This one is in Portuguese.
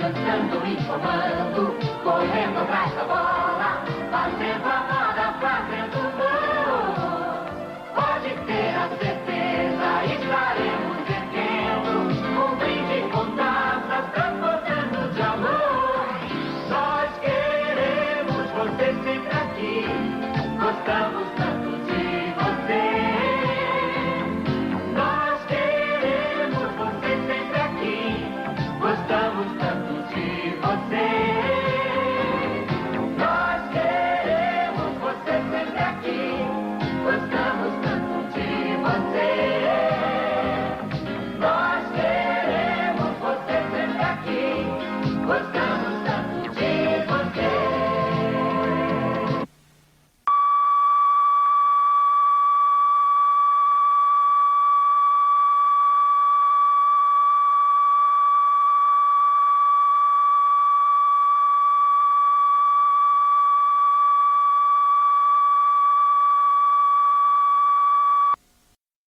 cantando e somando, correndo atrás da Let's go!